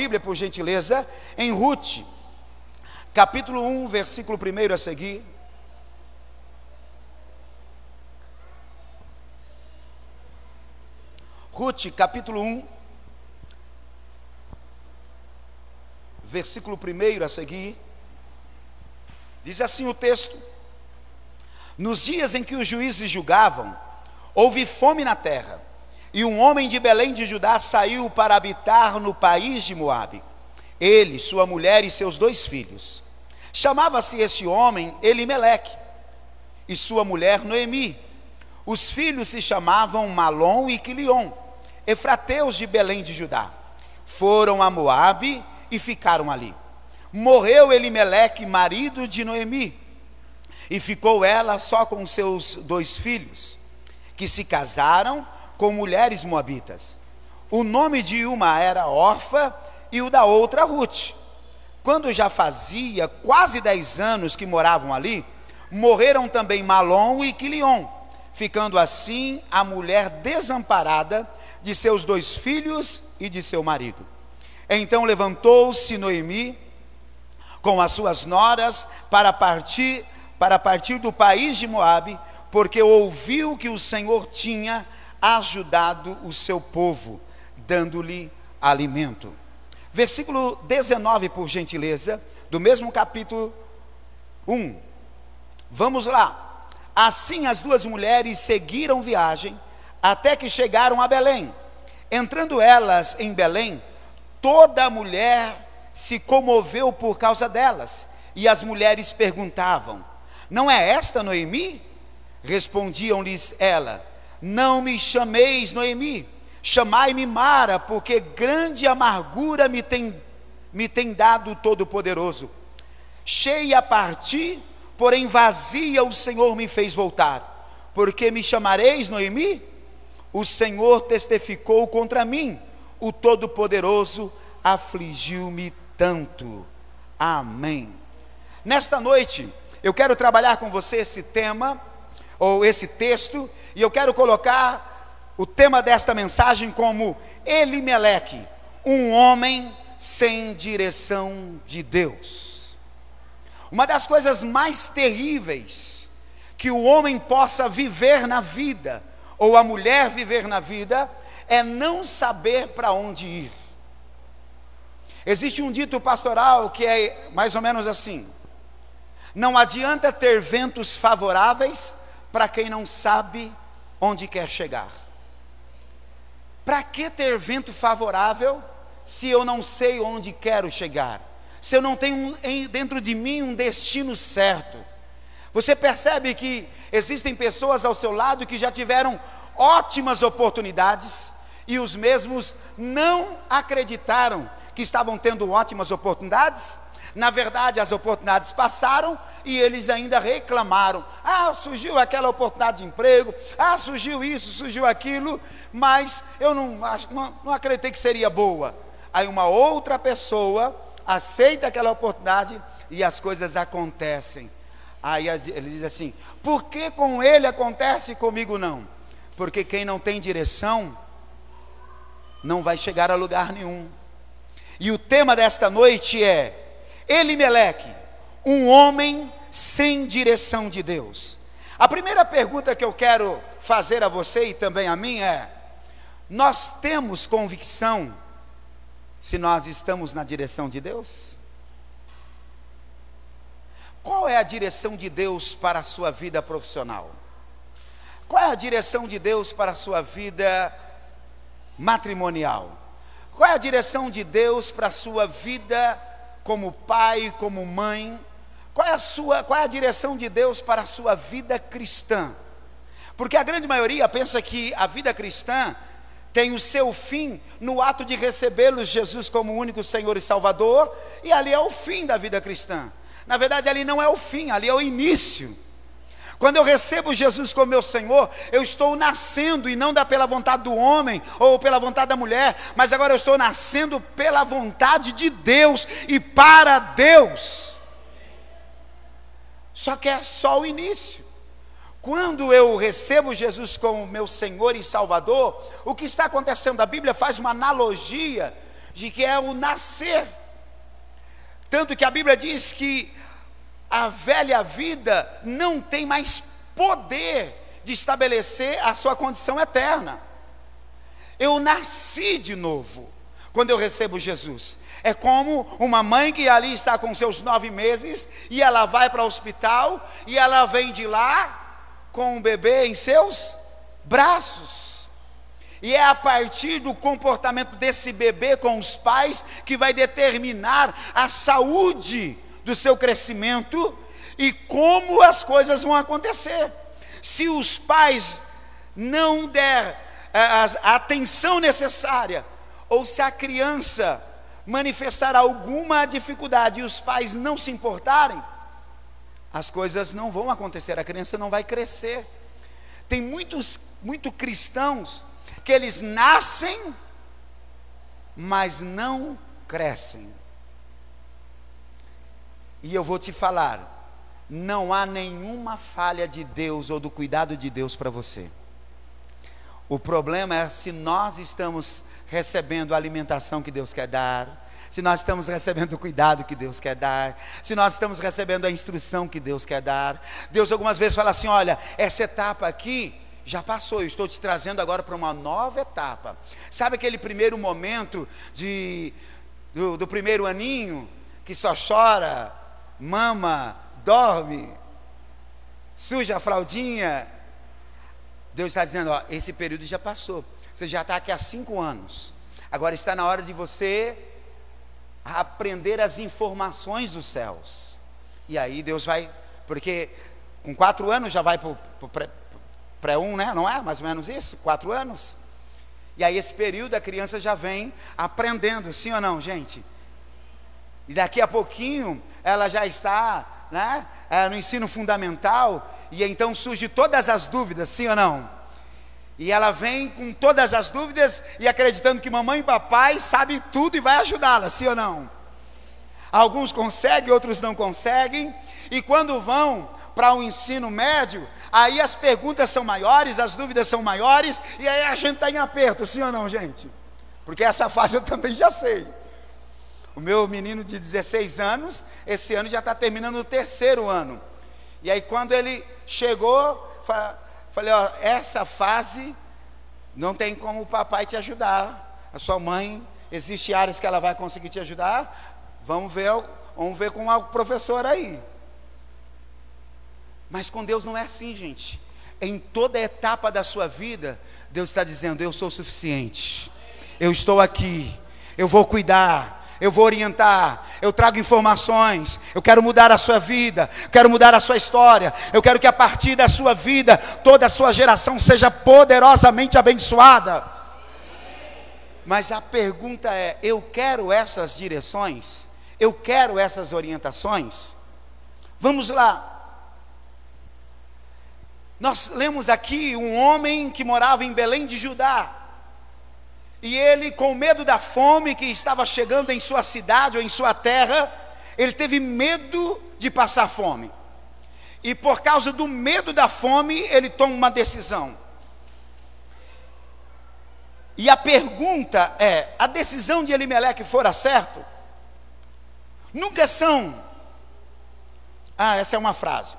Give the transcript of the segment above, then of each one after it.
Bíblia, por gentileza, em Ruth, capítulo 1, versículo 1 a seguir. Ruth, capítulo 1, versículo 1 a seguir. Diz assim o texto: Nos dias em que os juízes julgavam, houve fome na terra, e um homem de Belém de Judá saiu para habitar no país de Moabe. Ele, sua mulher e seus dois filhos. Chamava-se esse homem Elimeleque, e sua mulher Noemi. Os filhos se chamavam Malom e Quilion, efrateus de Belém de Judá. Foram a Moabe e ficaram ali. Morreu Elimeleque, marido de Noemi, e ficou ela só com seus dois filhos, que se casaram com mulheres moabitas. O nome de uma era Orfa e o da outra Ruth. Quando já fazia quase dez anos que moravam ali, morreram também Malom e Quilion, ficando assim a mulher desamparada de seus dois filhos e de seu marido. Então levantou-se Noemi com as suas noras para partir para partir do país de Moabe, porque ouviu que o Senhor tinha ajudado o seu povo, dando-lhe alimento. Versículo 19, por gentileza, do mesmo capítulo 1. Vamos lá. Assim as duas mulheres seguiram viagem até que chegaram a Belém. Entrando elas em Belém, toda a mulher se comoveu por causa delas. E as mulheres perguntavam: Não é esta Noemi? Respondiam-lhes ela: Não me chameis Noemi, chamai-me Mara, porque grande amargura me tem, me tem dado o Todo-Poderoso. Cheia a partir, porém vazia o Senhor me fez voltar. Porque me chamareis Noemi? O Senhor testificou contra mim, o Todo-Poderoso afligiu-me tanto. Amém. Nesta noite, eu quero trabalhar com você esse tema, ou esse texto, e eu quero colocar o tema desta mensagem como Elimeleque, um homem sem direção de Deus. Uma das coisas mais terríveis que o homem possa viver na vida, ou a mulher viver na vida, é não saber para onde ir. Existe um dito pastoral que é mais ou menos assim: não adianta ter ventos favoráveis para quem não sabe onde quer chegar. Para que ter vento favorável se eu não sei onde quero chegar? Se eu não tenho dentro de mim um destino certo? Você percebe que existem pessoas ao seu lado que já tiveram ótimas oportunidades e os mesmos não acreditaram que estavam tendo ótimas oportunidades. Na verdade, as oportunidades passaram e eles ainda reclamaram. Ah, surgiu aquela oportunidade de emprego, ah, surgiu isso, surgiu aquilo, mas eu não, não, não acreditei que seria boa. Aí uma outra pessoa aceita aquela oportunidade e as coisas acontecem. Aí ele diz assim: por que com ele acontece e comigo não? Porque quem não tem direção não vai chegar a lugar nenhum. E o tema desta noite é Elimeleque, um homem sem direção de Deus. A primeira pergunta que eu quero fazer a você e também a mim é: nós temos convicção se nós estamos na direção de Deus? Qual é a direção de Deus para a sua vida profissional? Qual é a direção de Deus para a sua vida matrimonial? Qual é a direção de Deus para a sua vida como pai, como mãe? Qual é a sua, qual é a direção de Deus para a sua vida cristã? Porque a grande maioria pensa que a vida cristã tem o seu fim no ato de recebê-lo Jesus como único Senhor e Salvador, e ali é o fim da vida cristã. Na verdade, ali não é o fim, ali é o início. Quando eu recebo Jesus como meu Senhor, eu estou nascendo e não da pela vontade do homem ou pela vontade da mulher, mas agora eu estou nascendo pela vontade de Deus e para Deus. Só que é só o início. Quando eu recebo Jesus como meu Senhor e Salvador, o que está acontecendo? A Bíblia faz uma analogia de que é o nascer. Tanto que a Bíblia diz que a velha vida não tem mais poder de estabelecer a sua condição eterna. Eu nasci de novo quando eu recebo Jesus. É como uma mãe que ali está com seus nove meses e ela vai para o hospital e ela vem de lá com um bebê em seus braços. E é a partir do comportamento desse bebê com os pais que vai determinar a saúde do seu crescimento e como as coisas vão acontecer. Se os pais não der eh, a atenção necessária, ou se a criança manifestar alguma dificuldade e os pais não se importarem, as coisas não vão acontecer, a criança não vai crescer. Tem muitos muito cristãos que eles nascem, mas não crescem. E eu vou te falar, não há nenhuma falha de Deus ou do cuidado de Deus para você. O problema é se nós estamos recebendo a alimentação que Deus quer dar, se nós estamos recebendo o cuidado que Deus quer dar, se nós estamos recebendo a instrução que Deus quer dar. Deus algumas vezes fala assim: olha, essa etapa aqui já passou, eu estou te trazendo agora para uma nova etapa. Sabe aquele primeiro momento de, do, do primeiro aninho, que só chora, mama, dorme, suja a fraldinha? Deus está dizendo: ó, esse período já passou. Você já está aqui há cinco anos. Agora está na hora de você aprender as informações dos céus. E aí Deus vai, porque com quatro anos já vai para o pré-1, né? Não é? Mais ou menos isso? Quatro anos. E aí esse período a criança já vem aprendendo, sim ou não, gente? E daqui a pouquinho ela já está né, é, no ensino fundamental, e então surge todas as dúvidas, sim ou não? E ela vem com todas as dúvidas e acreditando que mamãe e papai sabem tudo e vai ajudá-la, sim ou não? Alguns conseguem, outros não conseguem. E quando vão para o um ensino médio, aí as perguntas são maiores, as dúvidas são maiores, e aí a gente está em aperto, sim ou não, gente? Porque essa fase eu também já sei. O meu menino de 16 anos, esse ano já está terminando o terceiro ano. E aí quando ele chegou, Falei, ó, essa fase não tem como o papai te ajudar. A sua mãe, existe áreas que ela vai conseguir te ajudar. Vamos ver, vamos ver com o professor aí. Mas com Deus não é assim, gente. Em toda etapa da sua vida, Deus está dizendo: Eu sou suficiente. Eu estou aqui. Eu vou cuidar eu vou orientar, eu trago informações, eu quero mudar a sua vida, quero mudar a sua história, eu quero que a partir da sua vida, toda a sua geração seja poderosamente abençoada. Mas a pergunta é: eu quero essas direções? Eu quero essas orientações? Vamos lá. Nós lemos aqui um homem que morava em Belém de Judá. E ele, com medo da fome que estava chegando em sua cidade ou em sua terra, ele teve medo de passar fome. E por causa do medo da fome, ele toma uma decisão. E a pergunta é: a decisão de Elimelec fora certo? Nunca são. Ah, essa é uma frase.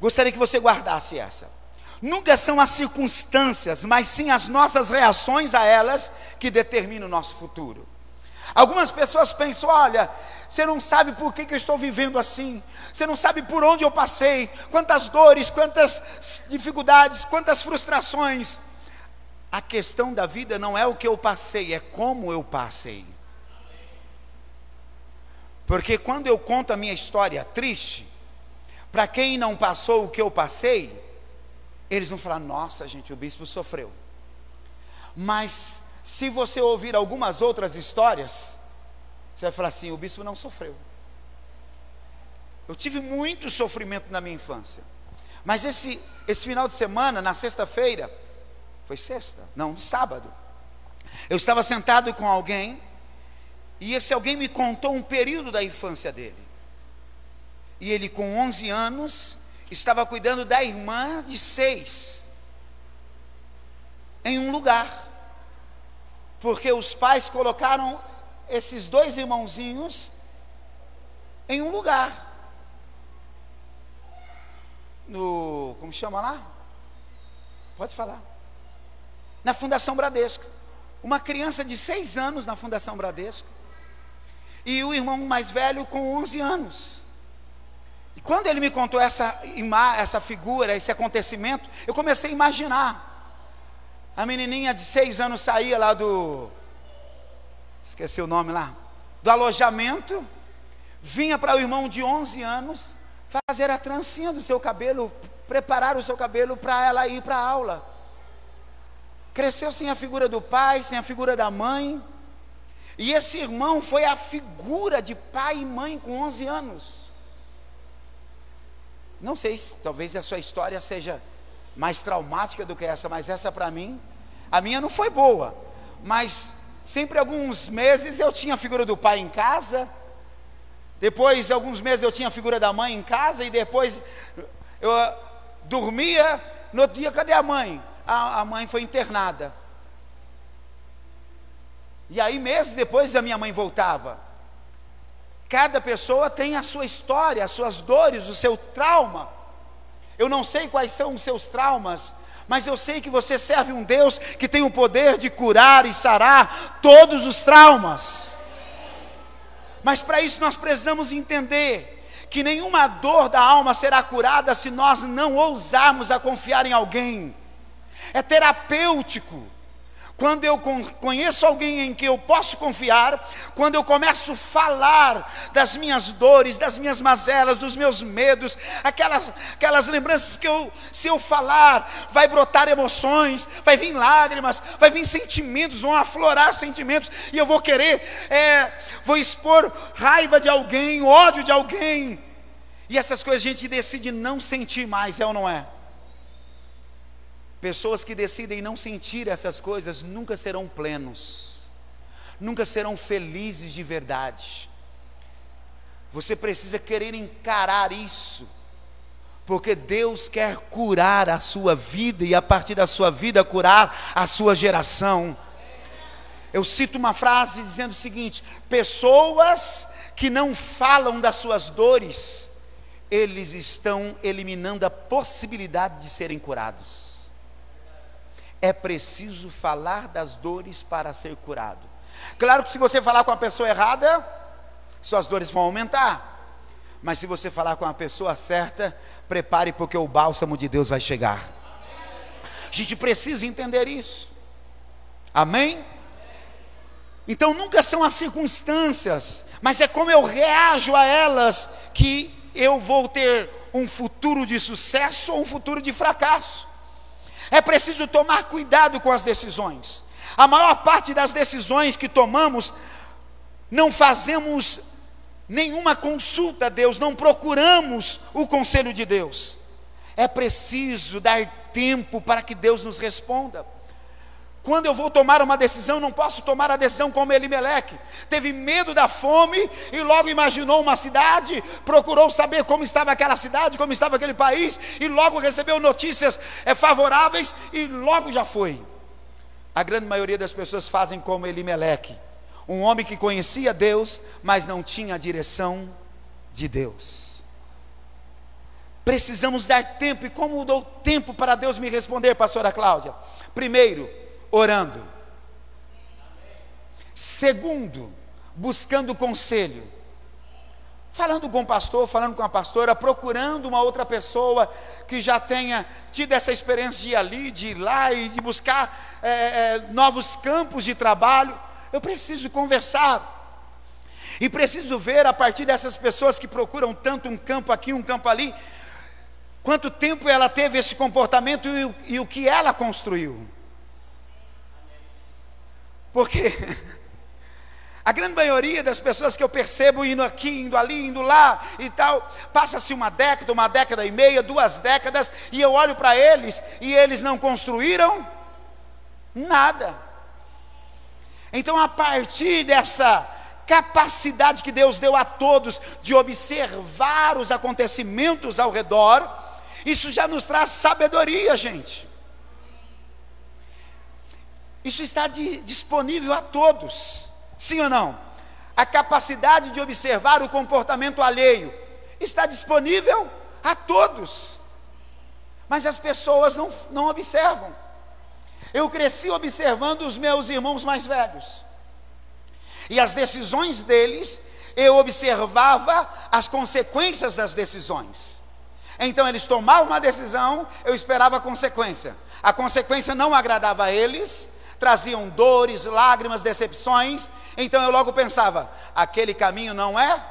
Gostaria que você guardasse essa. Nunca são as circunstâncias, mas sim as nossas reações a elas que determinam o nosso futuro. Algumas pessoas pensam: olha, você não sabe por que, que eu estou vivendo assim, você não sabe por onde eu passei, quantas dores, quantas dificuldades, quantas frustrações. A questão da vida não é o que eu passei, é como eu passei. Porque quando eu conto a minha história triste, para quem não passou o que eu passei, eles vão falar: nossa, gente, o bispo sofreu. Mas, se você ouvir algumas outras histórias, você vai falar assim: o bispo não sofreu. Eu tive muito sofrimento na minha infância. Mas esse, esse final de semana, na sexta-feira, foi sexta? Não, sábado. Eu estava sentado com alguém, e esse alguém me contou um período da infância dele. E ele, com 11 anos, estava cuidando da irmã de seis, em um lugar, porque os pais colocaram esses dois irmãozinhos em um lugar. No. Como chama lá? Pode falar. Na Fundação Bradesco. Uma criança de seis anos na Fundação Bradesco. E o irmão mais velho com 11 anos. E quando ele me contou essa, essa figura, esse acontecimento, eu comecei a imaginar. A menininha de seis anos saía lá do. Esqueci o nome lá. Do alojamento. Vinha para o irmão de 11 anos fazer a trancinha do seu cabelo, preparar o seu cabelo para ela ir para a aula. Cresceu sem a figura do pai, sem a figura da mãe. E esse irmão foi a figura de pai e mãe com 11 anos. Não sei, talvez a sua história seja mais traumática do que essa, mas essa para mim, a minha não foi boa. Mas sempre alguns meses eu tinha a figura do pai em casa, depois, alguns meses, eu tinha a figura da mãe em casa, e depois eu ah, dormia, no outro dia, cadê a mãe? A, a mãe foi internada. E aí, meses depois, a minha mãe voltava. Cada pessoa tem a sua história, as suas dores, o seu trauma. Eu não sei quais são os seus traumas, mas eu sei que você serve um Deus que tem o poder de curar e sarar todos os traumas. Mas para isso nós precisamos entender que nenhuma dor da alma será curada se nós não ousarmos a confiar em alguém. É terapêutico quando eu conheço alguém em que eu posso confiar, quando eu começo a falar das minhas dores, das minhas mazelas, dos meus medos, aquelas, aquelas lembranças que eu, se eu falar, vai brotar emoções, vai vir lágrimas, vai vir sentimentos, vão aflorar sentimentos, e eu vou querer, é, vou expor raiva de alguém, ódio de alguém, e essas coisas a gente decide não sentir mais, é ou não é? Pessoas que decidem não sentir essas coisas nunca serão plenos, nunca serão felizes de verdade. Você precisa querer encarar isso, porque Deus quer curar a sua vida e a partir da sua vida curar a sua geração. Eu cito uma frase dizendo o seguinte: pessoas que não falam das suas dores, eles estão eliminando a possibilidade de serem curados. É preciso falar das dores para ser curado. Claro que se você falar com a pessoa errada, suas dores vão aumentar. Mas se você falar com a pessoa certa, prepare porque o bálsamo de Deus vai chegar. A gente precisa entender isso. Amém? Então nunca são as circunstâncias, mas é como eu reajo a elas que eu vou ter um futuro de sucesso ou um futuro de fracasso. É preciso tomar cuidado com as decisões. A maior parte das decisões que tomamos, não fazemos nenhuma consulta a Deus, não procuramos o conselho de Deus. É preciso dar tempo para que Deus nos responda. Quando eu vou tomar uma decisão, não posso tomar a decisão como Elimeleque. Teve medo da fome e logo imaginou uma cidade, procurou saber como estava aquela cidade, como estava aquele país, e logo recebeu notícias é, favoráveis e logo já foi. A grande maioria das pessoas fazem como Elimeleque, um homem que conhecia Deus, mas não tinha a direção de Deus. Precisamos dar tempo, e como dou tempo para Deus me responder, pastora Cláudia? Primeiro, orando. Segundo, buscando conselho. Falando com o pastor, falando com a pastora, procurando uma outra pessoa que já tenha tido essa experiência de ir ali, de ir lá e de buscar é, é, novos campos de trabalho. Eu preciso conversar. E preciso ver a partir dessas pessoas que procuram tanto um campo aqui, um campo ali, quanto tempo ela teve esse comportamento e, e o que ela construiu. Porque a grande maioria das pessoas que eu percebo indo aqui, indo ali, indo lá e tal, passa-se uma década, uma década e meia, duas décadas, e eu olho para eles e eles não construíram nada. Então, a partir dessa capacidade que Deus deu a todos de observar os acontecimentos ao redor, isso já nos traz sabedoria, gente. Isso está de, disponível a todos. Sim ou não? a capacidade de observar o comportamento alheio está disponível a todos, mas as pessoas não, não observam. Eu cresci observando os meus irmãos mais velhos, e as decisões deles, eu observava as consequências das decisões. Então eles tomavam uma decisão, eu esperava a consequência. A consequência não agradava a eles, traziam dores, lágrimas, decepções. Então eu logo pensava: aquele caminho não é,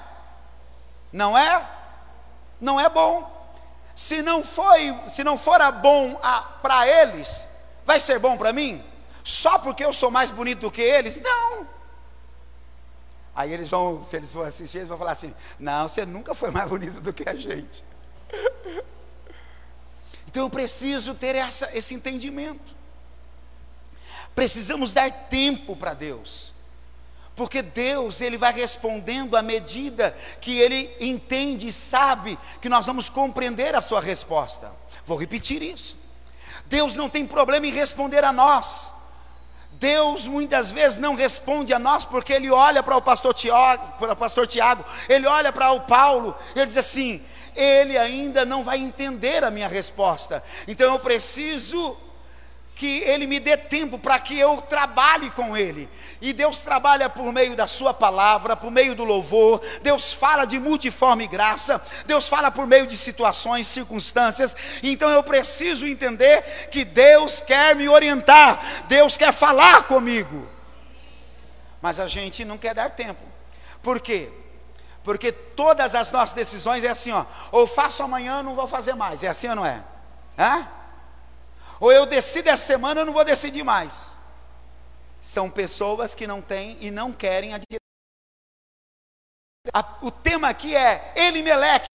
não é, não é bom. Se não foi, se não fora bom para eles, vai ser bom para mim? Só porque eu sou mais bonito do que eles? Não. Aí eles vão, se eles for assistir, eles vão falar assim: não, você nunca foi mais bonito do que a gente. Então eu preciso ter essa, esse entendimento. Precisamos dar tempo para Deus. Porque Deus, ele vai respondendo à medida que ele entende e sabe que nós vamos compreender a sua resposta. Vou repetir isso. Deus não tem problema em responder a nós. Deus muitas vezes não responde a nós porque ele olha para o pastor Tiago, para o pastor Tiago, ele olha para o Paulo, ele diz assim: ele ainda não vai entender a minha resposta. Então eu preciso que Ele me dê tempo para que eu trabalhe com Ele. E Deus trabalha por meio da Sua palavra, por meio do louvor. Deus fala de multiforme graça. Deus fala por meio de situações, circunstâncias. Então eu preciso entender que Deus quer me orientar. Deus quer falar comigo. Mas a gente não quer dar tempo. Por quê? Porque todas as nossas decisões é assim, ó. Ou faço amanhã, não vou fazer mais. É assim ou não é? Hã? Ou eu decido essa semana, eu não vou decidir mais. São pessoas que não têm e não querem a direção. O tema aqui é Elimeleque,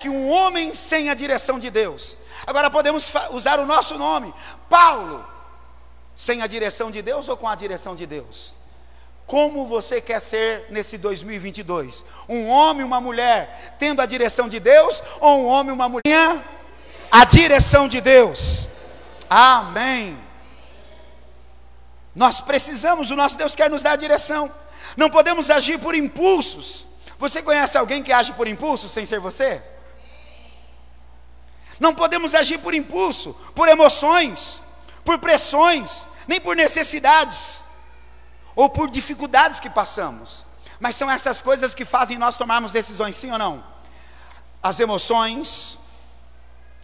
que um homem sem a direção de Deus. Agora podemos usar o nosso nome, Paulo, sem a direção de Deus ou com a direção de Deus? Como você quer ser nesse 2022? Um homem, uma mulher, tendo a direção de Deus, ou um homem, uma mulher? A direção de Deus. Amém. Nós precisamos, o nosso Deus quer nos dar a direção. Não podemos agir por impulsos. Você conhece alguém que age por impulso sem ser você? Não podemos agir por impulso, por emoções, por pressões, nem por necessidades ou por dificuldades que passamos. Mas são essas coisas que fazem nós tomarmos decisões, sim ou não? As emoções,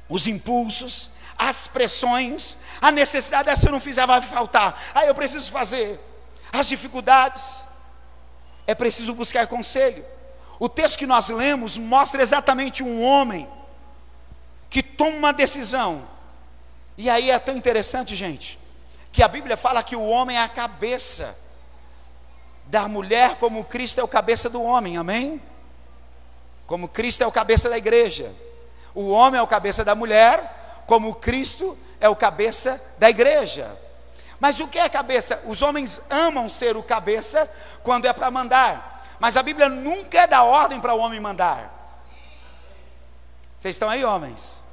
os impulsos, as pressões, a necessidade, ah, se eu não fizer vai faltar, ah, eu preciso fazer, as dificuldades, é preciso buscar conselho. O texto que nós lemos mostra exatamente um homem que toma uma decisão, e aí é tão interessante, gente, que a Bíblia fala que o homem é a cabeça da mulher, como Cristo é o cabeça do homem, amém? Como Cristo é o cabeça da igreja. O homem é o cabeça da mulher, como Cristo é o cabeça da igreja. Mas o que é cabeça? Os homens amam ser o cabeça quando é para mandar. Mas a Bíblia nunca da ordem para o homem mandar. Vocês estão aí, homens?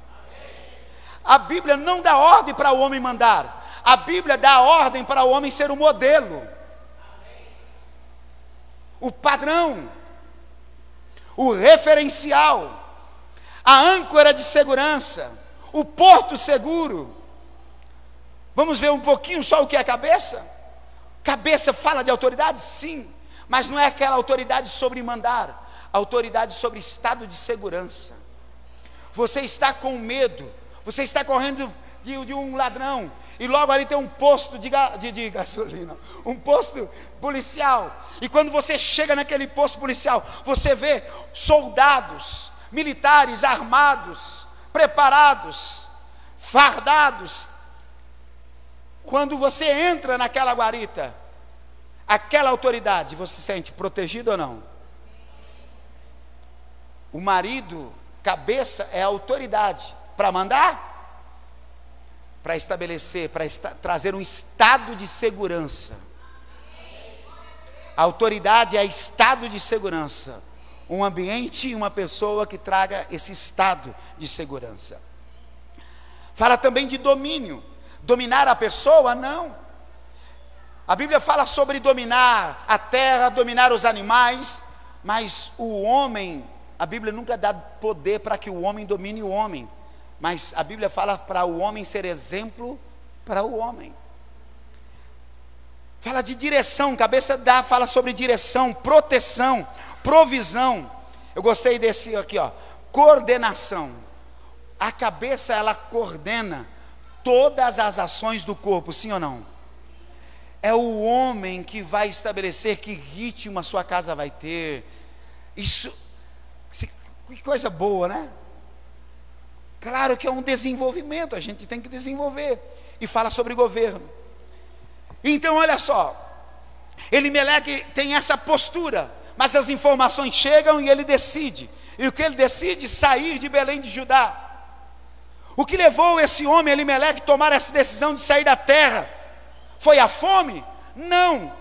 A Bíblia não dá ordem para o homem mandar. A Bíblia dá ordem para o homem ser o modelo, o padrão, o referencial a âncora de segurança, o porto seguro. Vamos ver um pouquinho só o que é cabeça? Cabeça fala de autoridade? Sim, mas não é aquela autoridade sobre mandar, autoridade sobre estado de segurança. Você está com medo, você está correndo de, de um ladrão, e logo ali tem um posto de, de, de, gasolina, um posto policial. E quando você chega naquele posto policial, você vê soldados militares armados, preparados, fardados. Quando você entra naquela guarita, aquela autoridade, você se sente protegido ou não? O marido, cabeça, é a autoridade para mandar, para estabelecer, para trazer um estado de segurança. A autoridade é estado de segurança um ambiente e uma pessoa que traga esse estado de segurança. Fala também de domínio. Dominar a pessoa? Não. A Bíblia fala sobre dominar a terra, dominar os animais, mas o homem, a Bíblia nunca dá poder para que o homem domine o homem, mas a Bíblia fala para o homem ser exemplo para o homem. Fala de direção, cabeça dá, fala sobre direção, proteção, provisão. Eu gostei desse aqui, ó, coordenação. A cabeça ela coordena todas as ações do corpo, sim ou não? É o homem que vai estabelecer que ritmo a sua casa vai ter. Isso, que coisa boa, né? Claro que é um desenvolvimento, a gente tem que desenvolver. E fala sobre governo. Então, olha só, Elimeleque tem essa postura, mas as informações chegam e ele decide. E o que ele decide? Sair de Belém de Judá. O que levou esse homem, Elimeleque, a tomar essa decisão de sair da terra? Foi a fome? Não.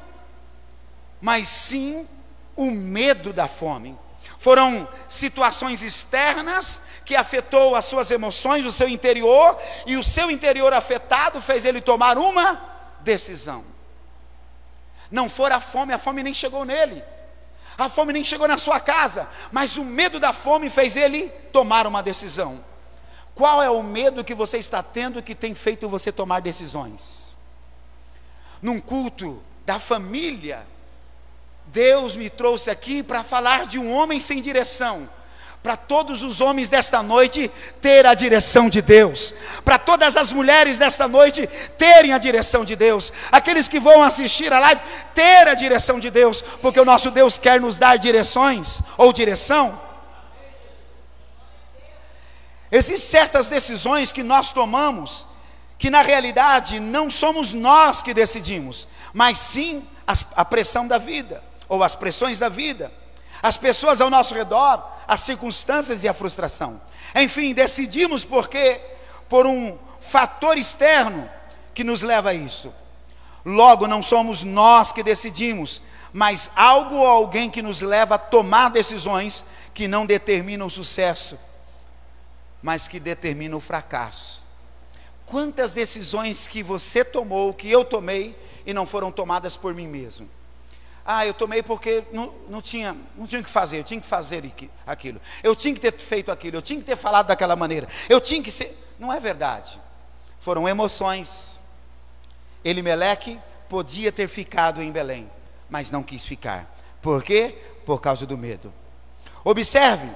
Mas sim o medo da fome. Foram situações externas que afetou as suas emoções, o seu interior, e o seu interior afetado fez ele tomar uma decisão. Não for a fome, a fome nem chegou nele. A fome nem chegou na sua casa, mas o medo da fome fez ele tomar uma decisão. Qual é o medo que você está tendo que tem feito você tomar decisões? Num culto da família, Deus me trouxe aqui para falar de um homem sem direção, para todos os homens desta noite ter a direção de Deus, para todas as mulheres desta noite terem a direção de Deus, aqueles que vão assistir a live ter a direção de Deus, porque o nosso Deus quer nos dar direções ou direção. Existem certas decisões que nós tomamos que na realidade não somos nós que decidimos, mas sim a pressão da vida ou as pressões da vida as pessoas ao nosso redor, as circunstâncias e a frustração. Enfim, decidimos porque por um fator externo que nos leva a isso. Logo, não somos nós que decidimos, mas algo ou alguém que nos leva a tomar decisões que não determinam o sucesso, mas que determinam o fracasso. Quantas decisões que você tomou, que eu tomei, e não foram tomadas por mim mesmo? Ah, eu tomei porque não, não, tinha, não tinha o que fazer, eu tinha que fazer aquilo. Eu tinha que ter feito aquilo, eu tinha que ter falado daquela maneira. Eu tinha que ser. Não é verdade. Foram emoções. Elimeleque podia ter ficado em Belém, mas não quis ficar. Por quê? Por causa do medo. Observe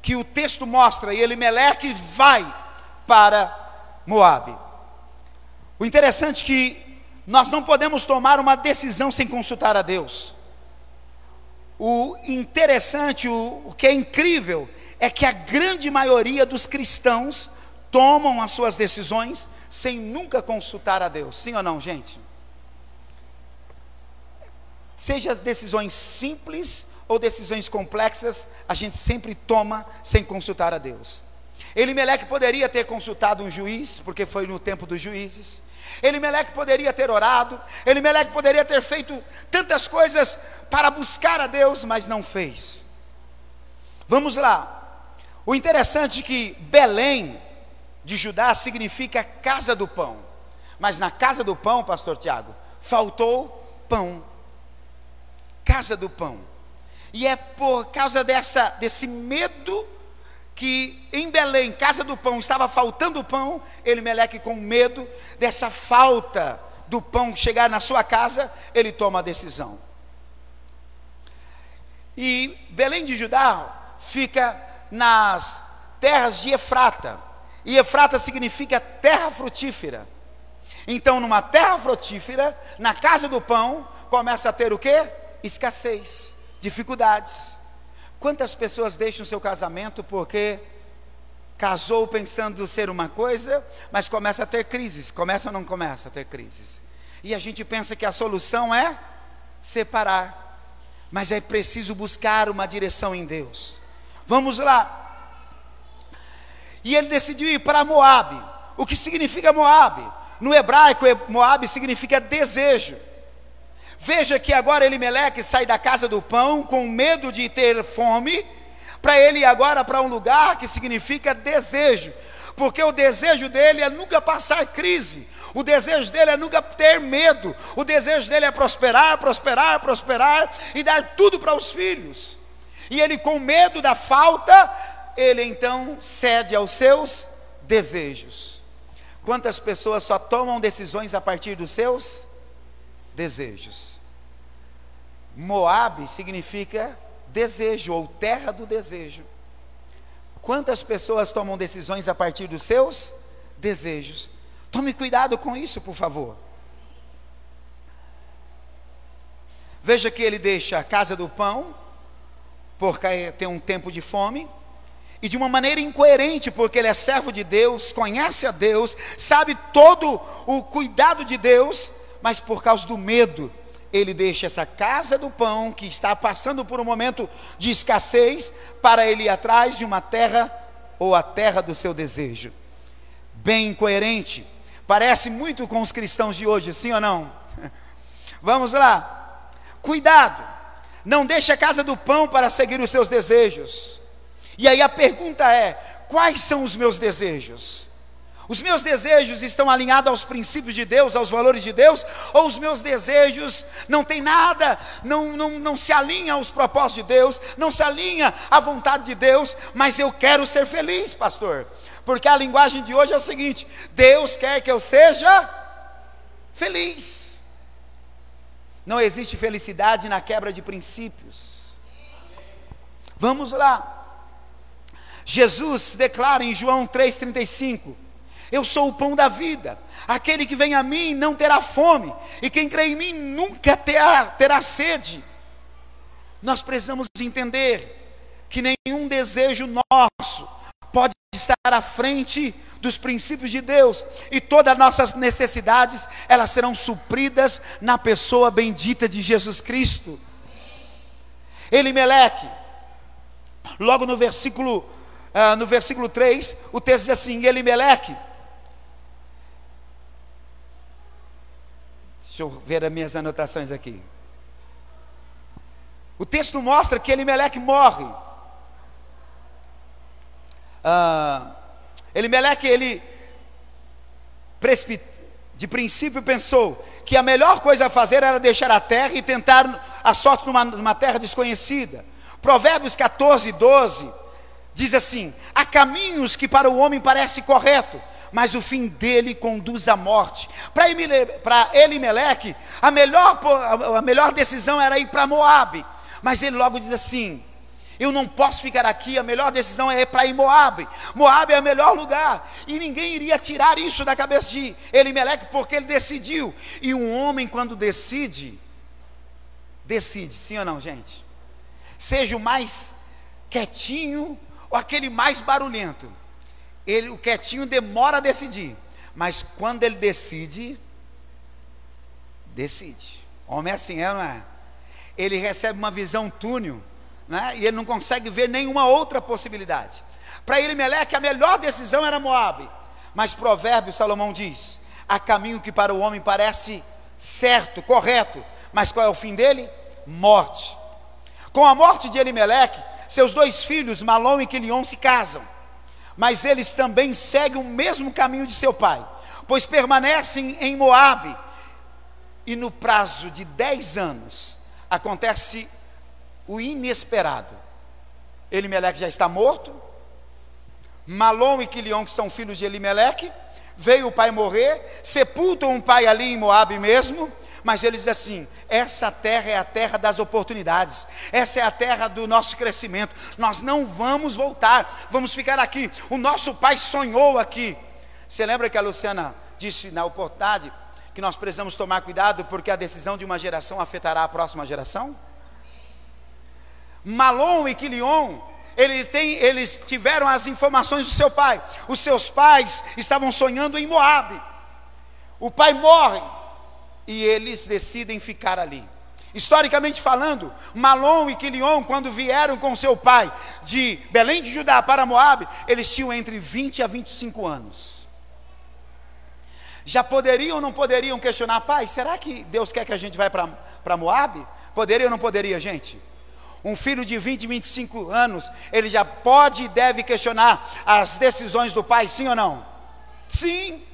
que o texto mostra e Elimeleque vai para Moabe. O interessante é que nós não podemos tomar uma decisão sem consultar a Deus. O interessante, o, o que é incrível, é que a grande maioria dos cristãos tomam as suas decisões sem nunca consultar a Deus. Sim ou não, gente? Seja decisões simples ou decisões complexas, a gente sempre toma sem consultar a Deus. Elimeleque poderia ter consultado um juiz, porque foi no tempo dos juízes. Elimeleque poderia ter orado, Elimeleque poderia ter feito tantas coisas para buscar a Deus, mas não fez. Vamos lá. O interessante é que Belém de Judá significa casa do pão. Mas na casa do pão, pastor Tiago, faltou pão. Casa do pão. E é por causa dessa desse medo que em Belém, casa do pão, estava faltando pão, Elimeleque, com medo dessa falta do pão chegar na sua casa, ele toma a decisão. E Belém de Judá fica nas terras de Efrata, e Efrata significa terra frutífera. Então, numa terra frutífera, na casa do pão, começa a ter o que? Escassez, dificuldades. Quantas pessoas deixam seu casamento porque casou pensando ser uma coisa, mas começa a ter crises? Começa ou não começa a ter crises? E a gente pensa que a solução é separar. Mas é preciso buscar uma direção em Deus. Vamos lá. E ele decidiu ir para Moabe. O que significa Moabe? No hebraico, Moabe significa desejo. Veja que agora Elimeleque sai da casa do pão com medo de ter fome, para ele ir agora para um lugar que significa desejo, porque o desejo dele é nunca passar crise, o desejo dele é nunca ter medo, o desejo dele é prosperar, prosperar, prosperar e dar tudo para os filhos. E ele, com medo da falta, ele então cede aos seus desejos. Quantas pessoas só tomam decisões a partir dos seus desejos? Moab significa desejo ou terra do desejo. Quantas pessoas tomam decisões a partir dos seus desejos? Tome cuidado com isso, por favor. Veja que ele deixa a casa do pão, porque tem um tempo de fome, e de uma maneira incoerente, porque ele é servo de Deus, conhece a Deus, sabe todo o cuidado de Deus, mas por causa do medo, ele deixa essa casa do pão, que está passando por um momento de escassez, para ele ir atrás de uma terra ou a terra do seu desejo. Bem incoerente, parece muito com os cristãos de hoje, sim ou não? Vamos lá, cuidado, não deixe a casa do pão para seguir os seus desejos. E aí a pergunta é: quais são os meus desejos? Os meus desejos estão alinhados aos princípios de Deus, aos valores de Deus, ou os meus desejos não tem nada, não, não, não se alinha aos propósitos de Deus, não se alinha à vontade de Deus, mas eu quero ser feliz, pastor. Porque a linguagem de hoje é o seguinte: Deus quer que eu seja feliz. Não existe felicidade na quebra de princípios. Vamos lá. Jesus declara em João 3,35: Eu sou o pão da vida. Aquele que vem a mim não terá fome, e quem crê em mim nunca terá, terá sede. Nós precisamos entender que nenhum desejo nosso pode estar à frente dos princípios de Deus, e todas as nossas necessidades, elas serão supridas na pessoa bendita de Jesus Cristo. Elimeleque, logo no versículo ah, no versículo 3, o texto diz assim: Elimeleque. Deixa eu ver as minhas anotações aqui. O texto mostra que Elimeleque morre. Ah, Elimeleque, ele de princípio pensou que a melhor coisa a fazer era deixar a terra e tentar a sorte numa, numa terra desconhecida. Provérbios 14, 12 diz assim: há caminhos que para o homem parece correto, mas o fim dele conduz à morte. Para Elimeleque, a melhor, a melhor decisão era ir para Moabe, mas ele logo diz assim: eu não posso ficar aqui, a melhor decisão é para ir Moabe. Moabe é o melhor lugar. E ninguém iria tirar isso da cabeça de Elimeleque, porque ele decidiu. E um homem, quando decide, decide, sim ou não, gente? Seja o mais quietinho ou aquele mais barulhento. Ele, o quietinho demora a decidir, mas quando ele decide, decide. Homem é assim, é, não é? Ele recebe uma visão túnel, né? e ele não consegue ver nenhuma outra possibilidade. Para ele, Meleque, a melhor decisão era Moabe. Mas provérbio, Salomão diz: há caminho que para o homem parece certo, correto, mas qual é o fim dele? Morte. Com a morte de Elimeleque, seus dois filhos, Malom e Quilion, se casam, mas eles também seguem o mesmo caminho de seu pai, pois permanecem em Moabe. E no prazo de dez anos acontece o inesperado. Elimeleque já está morto. Malom e Quilion, que são filhos de Elimeleque, veio o pai morrer, sepultam o pai ali em Moabe mesmo, mas ele diz assim: essa terra é a terra das oportunidades, essa é a terra do nosso crescimento. Nós não vamos voltar, vamos ficar aqui. O nosso pai sonhou aqui. Você lembra que a Luciana disse na oportunidade que nós precisamos tomar cuidado porque a decisão de uma geração afetará a próxima geração? Malom e Quilion, ele tem, eles tiveram as informações do seu pai. Os seus pais estavam sonhando em Moabe. O pai morre, e eles decidem ficar ali. Historicamente falando, Malom e Quilion, quando vieram com seu pai de Belém de Judá para Moab, eles tinham entre 20 a 25 anos. Já poderiam ou não poderiam questionar, pai, será que Deus quer que a gente vá para Moab? Poderia ou não poderia, gente? Um filho de 20, 25 anos, ele já pode e deve questionar as decisões do pai, sim ou não? Sim.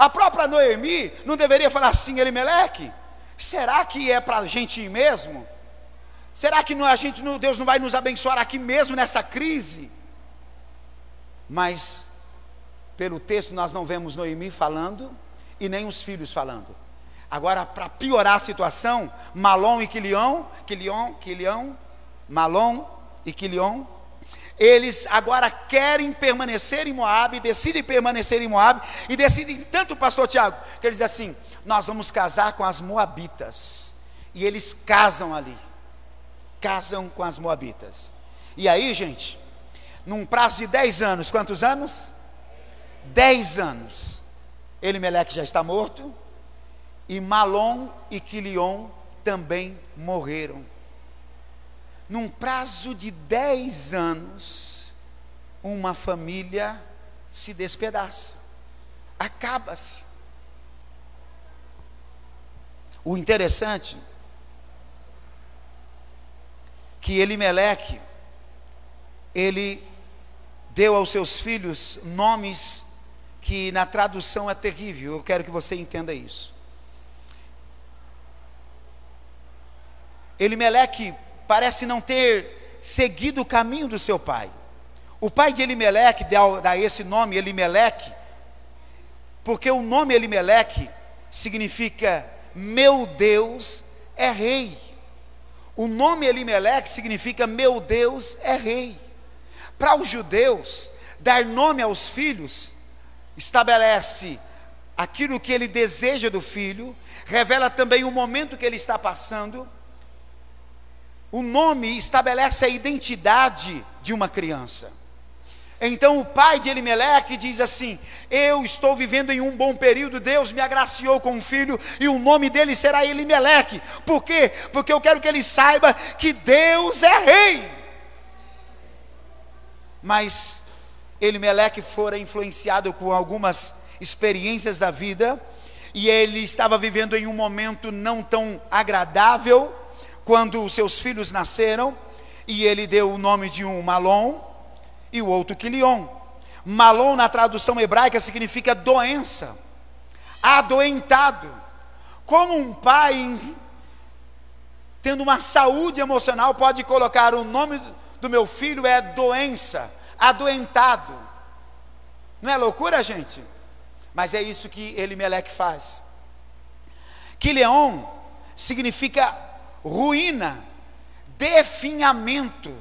A própria Noemi não deveria falar assim, Elimeleque, será que é para a gente ir mesmo? Será que a gente, Deus não vai nos abençoar aqui mesmo nessa crise? Mas, pelo texto, nós não vemos Noemi falando e nem os filhos falando. Agora, para piorar a situação, Malom e Quilion, Quilion, Quilion, Malom e Quilion, eles agora querem permanecer em Moab, decidem permanecer em Moab, e decidem tanto, pastor Tiago, que eles dizem assim: nós vamos casar com as Moabitas. E eles casam ali, casam com as Moabitas. E aí, gente, num prazo de 10 anos, quantos anos? 10 anos. Elimeleque já está morto, e Malom e Quilion também morreram. Num prazo de 10 anos, uma família se despedaça, acaba-se. O interessante que Elimeleque ele deu aos seus filhos nomes que na tradução é terrível. Eu quero que você entenda isso. Elimeleque parece não ter seguido o caminho do seu pai. O pai de Elimeleque dá, esse nome, Elimeleque, porque o nome Elimeleque significa meu Deus é rei. O nome Elimeleque significa meu Deus é rei. Para os judeus, dar nome aos filhos estabelece aquilo que ele deseja do filho, revela também o momento que ele está passando o nome estabelece a identidade de uma criança. Então o pai de Elimeleque diz assim: Eu estou vivendo em um bom período, Deus me agraciou com um filho, e o nome dele será Elimeleque. Por quê? Porque eu quero que ele saiba que Deus é rei. Mas Elimeleque fora influenciado com algumas experiências da vida, e ele estava vivendo em um momento não tão agradável, quando os seus filhos nasceram, e ele deu o nome de um Malom e o outro Quilion. Malom na tradução hebraica significa doença, adoentado. Como um pai tendo uma saúde emocional pode colocar o nome do meu filho é doença, adoentado. Não é loucura, gente? Mas é isso que Elimeleque faz. Quileon significa ruína, definhamento.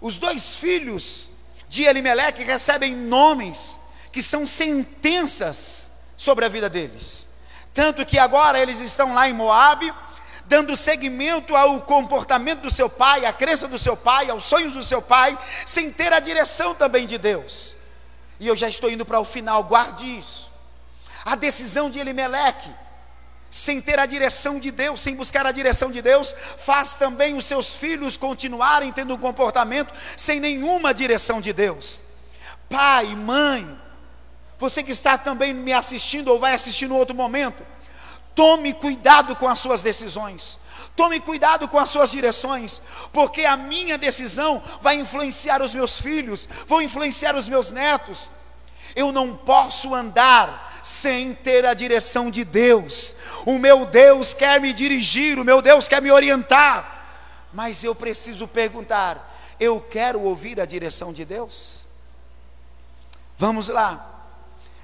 Os dois filhos de Elimeleque recebem nomes que são sentenças sobre a vida deles. Tanto que agora eles estão lá em Moabe, dando seguimento ao comportamento do seu pai, à crença do seu pai, aos sonhos do seu pai, sem ter a direção também de Deus. E eu já estou indo para o final, guarde isso. A decisão de Elimeleque sem ter a direção de Deus, sem buscar a direção de Deus, faz também os seus filhos continuarem tendo um comportamento sem nenhuma direção de Deus. Pai, mãe, você que está também me assistindo ou vai assistir no outro momento, tome cuidado com as suas decisões. Tome cuidado com as suas direções, porque a minha decisão vai influenciar os meus filhos, vão influenciar os meus netos. Eu não posso andar sem ter a direção de Deus. O meu Deus quer me dirigir, o meu Deus quer me orientar, mas eu preciso perguntar: eu quero ouvir a direção de Deus? Vamos lá.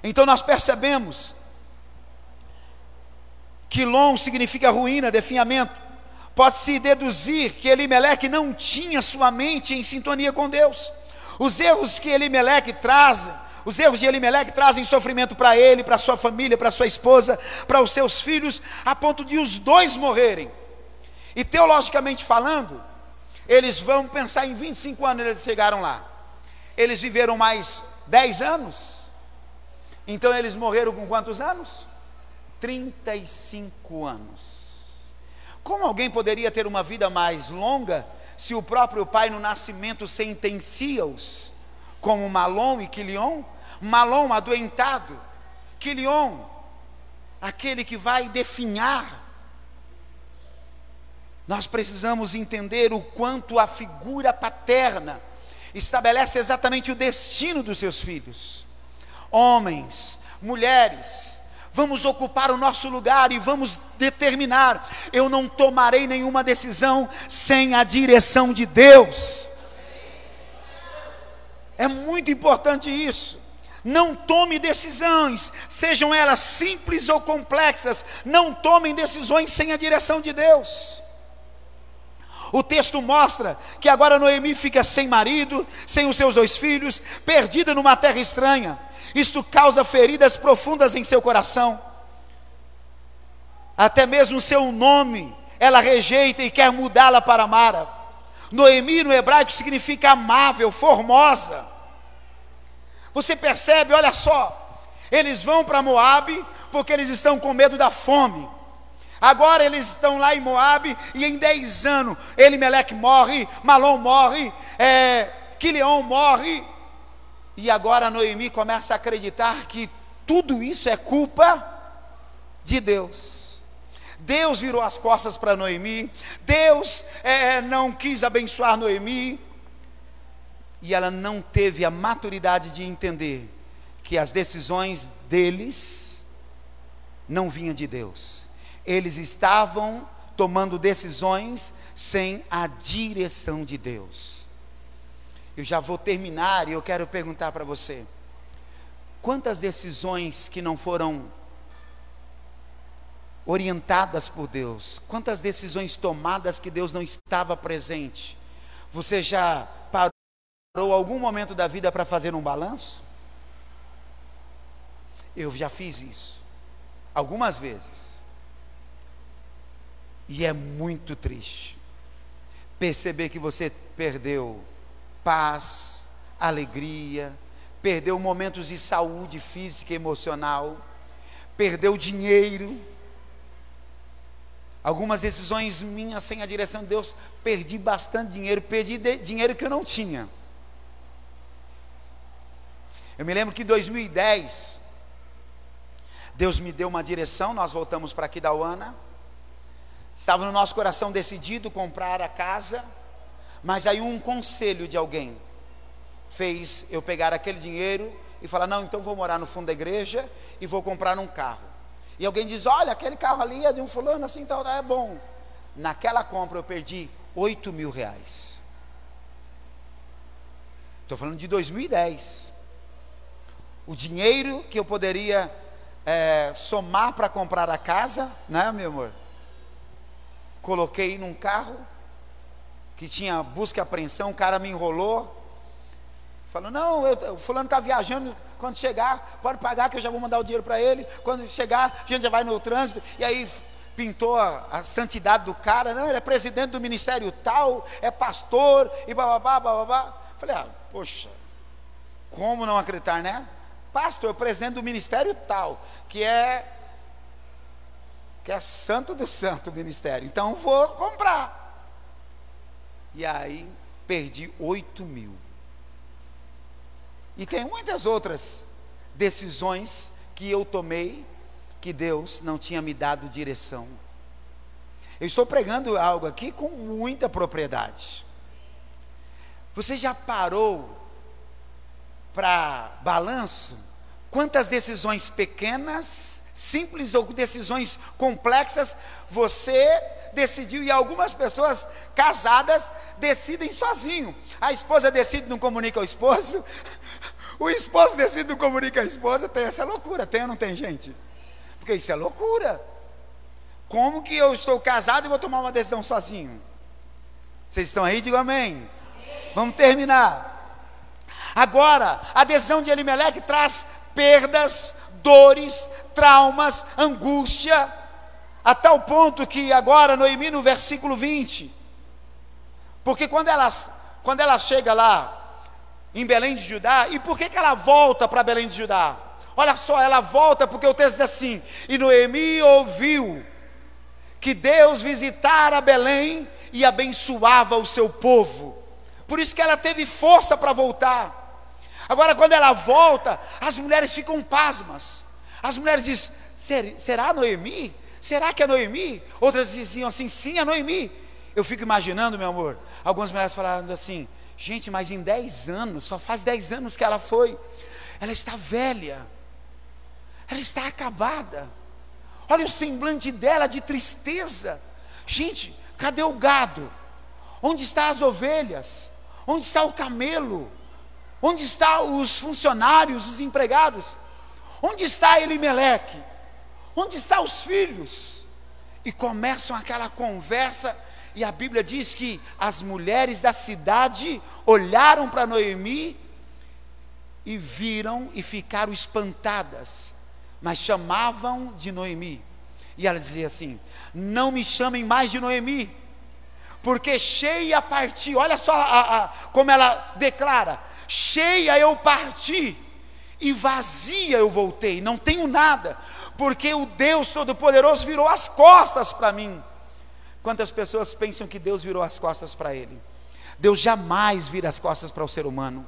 Então nós percebemos que Lom significa ruína, definhamento. Pode-se deduzir que Elimeleque não tinha sua mente em sintonia com Deus. Os erros que Elimeleque traz os erros de Elimelec trazem sofrimento para ele, para sua família, para sua esposa, para os seus filhos, a ponto de os dois morrerem. E teologicamente falando, eles vão pensar em 25 anos eles chegaram lá. Eles viveram mais 10 anos. Então eles morreram com quantos anos? 35 anos. Como alguém poderia ter uma vida mais longa se o próprio pai no nascimento sentencia-os como Malom e Quilion? Malom, adoentado. Quilion, aquele que vai definhar. nós precisamos entender o quanto a figura paterna estabelece exatamente o destino dos seus filhos. Homens, mulheres, vamos ocupar o nosso lugar e vamos determinar: eu não tomarei nenhuma decisão sem a direção de Deus. É muito importante isso. Não tome decisões, sejam elas simples ou complexas, não tomem decisões sem a direção de Deus. O texto mostra que agora Noemi fica sem marido, sem os seus dois filhos, perdida numa terra estranha. Isto causa feridas profundas em seu coração. Até mesmo seu nome ela rejeita e quer mudá-la para Mara. Noemi no hebraico significa amável, formosa. Você percebe, olha só, eles vão para Moabe porque eles estão com medo da fome. Agora eles estão lá em Moabe e em 10 anos Elimeleque morre, Malom morre, é, morre. E agora Noemi começa a acreditar que tudo isso é culpa de Deus. Deus virou as costas para Noemi, Deus é, não quis abençoar Noemi, e ela não teve a maturidade de entender que as decisões deles não vinham de Deus. Eles estavam tomando decisões sem a direção de Deus. Eu já vou terminar e eu quero perguntar para você: quantas decisões que não foram orientadas por Deus, quantas decisões tomadas que Deus não estava presente, você já parou algum momento da vida para fazer um balanço? Eu já fiz isso, algumas vezes. E é muito triste perceber que você perdeu paz, alegria, perdeu momentos de saúde física e emocional, perdeu dinheiro. Algumas decisões minhas sem a direção de Deus, perdi bastante dinheiro, perdi dinheiro que eu não tinha. Eu me lembro que em 2010, Deus me deu uma direção, nós voltamos para aqui da Uana. Estava no nosso coração decidido comprar a casa, mas aí um conselho de alguém fez eu pegar aquele dinheiro e falar: não, então vou morar no fundo da igreja e vou comprar um carro. E alguém diz: olha, aquele carro ali é de um fulano assim, tal, é bom. Naquela compra eu perdi 8 mil reais. Estou falando de 2010 o dinheiro que eu poderia é, somar para comprar a casa, né, meu amor? Coloquei num carro que tinha busca e apreensão, o cara me enrolou. Falou, não, eu, o fulano está viajando, quando chegar, pode pagar que eu já vou mandar o dinheiro para ele. Quando chegar, a gente já vai no trânsito. E aí pintou a, a, santidade do cara, não, ele é presidente do ministério tal, é pastor, e bababá, bababá. Falei, ah, poxa, como não acreditar, né? Pastor, presidente do ministério tal, que é que é santo do santo ministério. Então vou comprar. E aí perdi 8 mil. E tem muitas outras decisões que eu tomei que Deus não tinha me dado direção. Eu estou pregando algo aqui com muita propriedade. Você já parou para balanço, quantas decisões pequenas, simples ou decisões complexas você decidiu e algumas pessoas casadas decidem sozinho. A esposa decide não comunica ao esposo, o esposo decide não comunica à esposa, tem essa loucura, tem ou não tem gente? Porque isso é loucura. Como que eu estou casado e vou tomar uma decisão sozinho? Vocês estão aí? Digo amém. amém. Vamos terminar. Agora, a decisão de Elimelec traz perdas, dores, traumas, angústia, a tal ponto que agora Noemi no versículo 20, porque quando ela, quando ela chega lá em Belém de Judá, e por que, que ela volta para Belém de Judá? Olha só, ela volta porque o texto diz assim: e Noemi ouviu que Deus visitara Belém e abençoava o seu povo. Por isso que ela teve força para voltar. Agora, quando ela volta, as mulheres ficam pasmas. As mulheres dizem: será Noemi? Será que é Noemi? Outras diziam assim: sim, é Noemi. Eu fico imaginando, meu amor, algumas mulheres falando assim: gente, mas em 10 anos, só faz 10 anos que ela foi, ela está velha, ela está acabada. Olha o semblante dela de tristeza. Gente, cadê o gado? Onde estão as ovelhas? Onde está o camelo? Onde estão os funcionários, os empregados? Onde está Elimeleque? Onde estão os filhos? E começam aquela conversa, e a Bíblia diz que as mulheres da cidade olharam para Noemi e viram e ficaram espantadas, mas chamavam de Noemi. E ela dizia assim: Não me chamem mais de Noemi, porque cheia parti. Olha só a, a, como ela declara: cheia eu parti e vazia eu voltei, não tenho nada, porque o Deus Todo-Poderoso virou as costas para mim. Quantas pessoas pensam que Deus virou as costas para ele? Deus jamais vira as costas para o ser humano.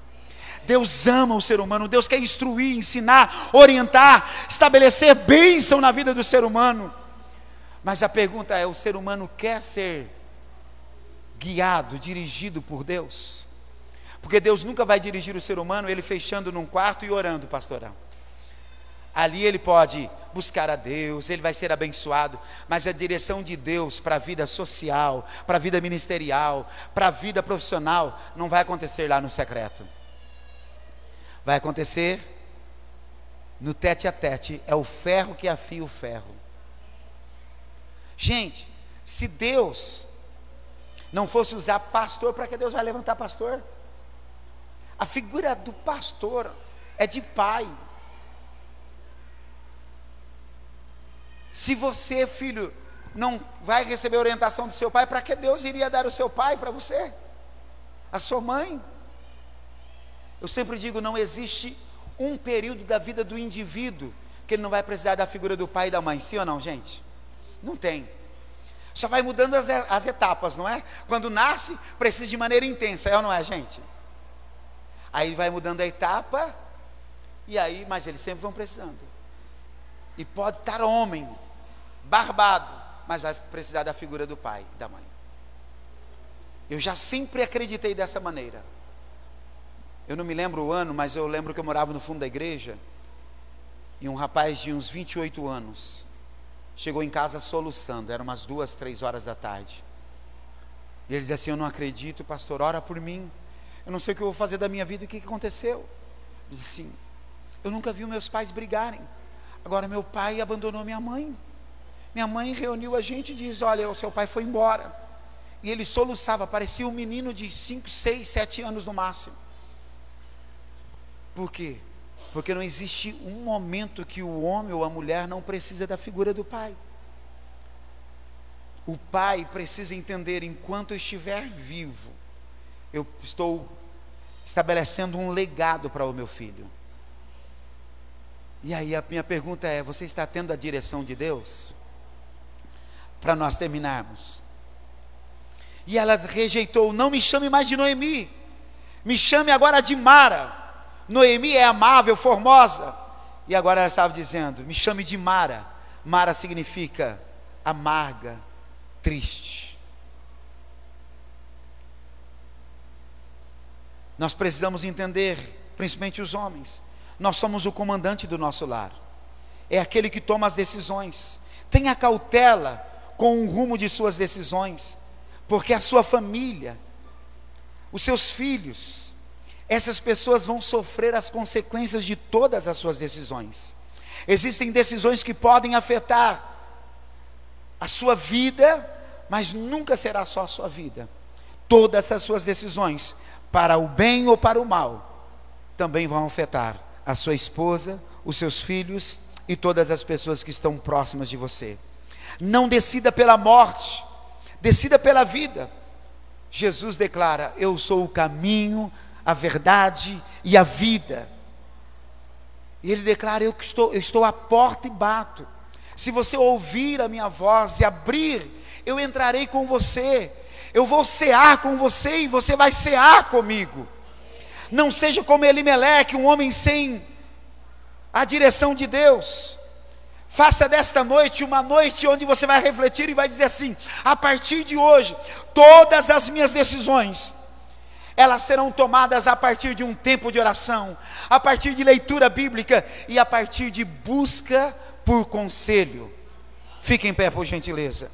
Deus ama o ser humano, Deus quer instruir, ensinar, orientar, estabelecer bênção na vida do ser humano. Mas a pergunta é: o ser humano quer ser guiado, dirigido por Deus? Porque Deus nunca vai dirigir o ser humano ele fechando num quarto e orando, pastorão. Ali ele pode buscar a Deus, ele vai ser abençoado, mas a direção de Deus para a vida social, para a vida ministerial, para a vida profissional, não vai acontecer lá no secreto. Vai acontecer no tete a tete, é o ferro que afia o ferro. Gente, se Deus não fosse usar pastor, para que Deus vai levantar pastor? A figura do pastor é de pai. Se você, filho, não vai receber orientação do seu pai, para que Deus iria dar o seu pai para você? A sua mãe? Eu sempre digo: não existe um período da vida do indivíduo que ele não vai precisar da figura do pai e da mãe, sim ou não, gente? Não tem. Só vai mudando as, as etapas, não é? Quando nasce, precisa de maneira intensa, é ou não é, gente? Aí vai mudando a etapa, e aí, mas eles sempre vão precisando. E pode estar homem, barbado, mas vai precisar da figura do pai da mãe. Eu já sempre acreditei dessa maneira. Eu não me lembro o ano, mas eu lembro que eu morava no fundo da igreja. E um rapaz de uns 28 anos chegou em casa soluçando, eram umas duas, três horas da tarde. E ele dizia assim: Eu não acredito, pastor, ora por mim. Eu não sei o que eu vou fazer da minha vida, o que aconteceu? Ele disse assim: Eu nunca vi meus pais brigarem. Agora meu pai abandonou minha mãe. Minha mãe reuniu a gente e diz: Olha, o seu pai foi embora. E ele soluçava, parecia um menino de 5, 6, 7 anos no máximo. Por quê? Porque não existe um momento que o homem ou a mulher não precisa da figura do pai. O pai precisa entender, enquanto estiver vivo, eu estou estabelecendo um legado para o meu filho. E aí a minha pergunta é: você está tendo a direção de Deus? Para nós terminarmos. E ela rejeitou: não me chame mais de Noemi, me chame agora de Mara Noemi é amável, formosa. E agora ela estava dizendo: me chame de Mara. Mara significa amarga, triste. Nós precisamos entender, principalmente os homens, nós somos o comandante do nosso lar, é aquele que toma as decisões. Tenha cautela com o rumo de suas decisões, porque a sua família, os seus filhos, essas pessoas vão sofrer as consequências de todas as suas decisões. Existem decisões que podem afetar a sua vida, mas nunca será só a sua vida. Todas as suas decisões, para o bem ou para o mal, também vão afetar a sua esposa, os seus filhos e todas as pessoas que estão próximas de você. Não decida pela morte, decida pela vida. Jesus declara: Eu sou o caminho, a verdade e a vida. E ele declara: eu, estou, eu estou à porta e bato. Se você ouvir a minha voz e abrir, eu entrarei com você. Eu vou cear com você e você vai cear comigo. Não seja como Elimeleque, um homem sem a direção de Deus. Faça desta noite uma noite onde você vai refletir e vai dizer assim: a partir de hoje, todas as minhas decisões, elas serão tomadas a partir de um tempo de oração, a partir de leitura bíblica e a partir de busca por conselho. Fique em pé, por gentileza.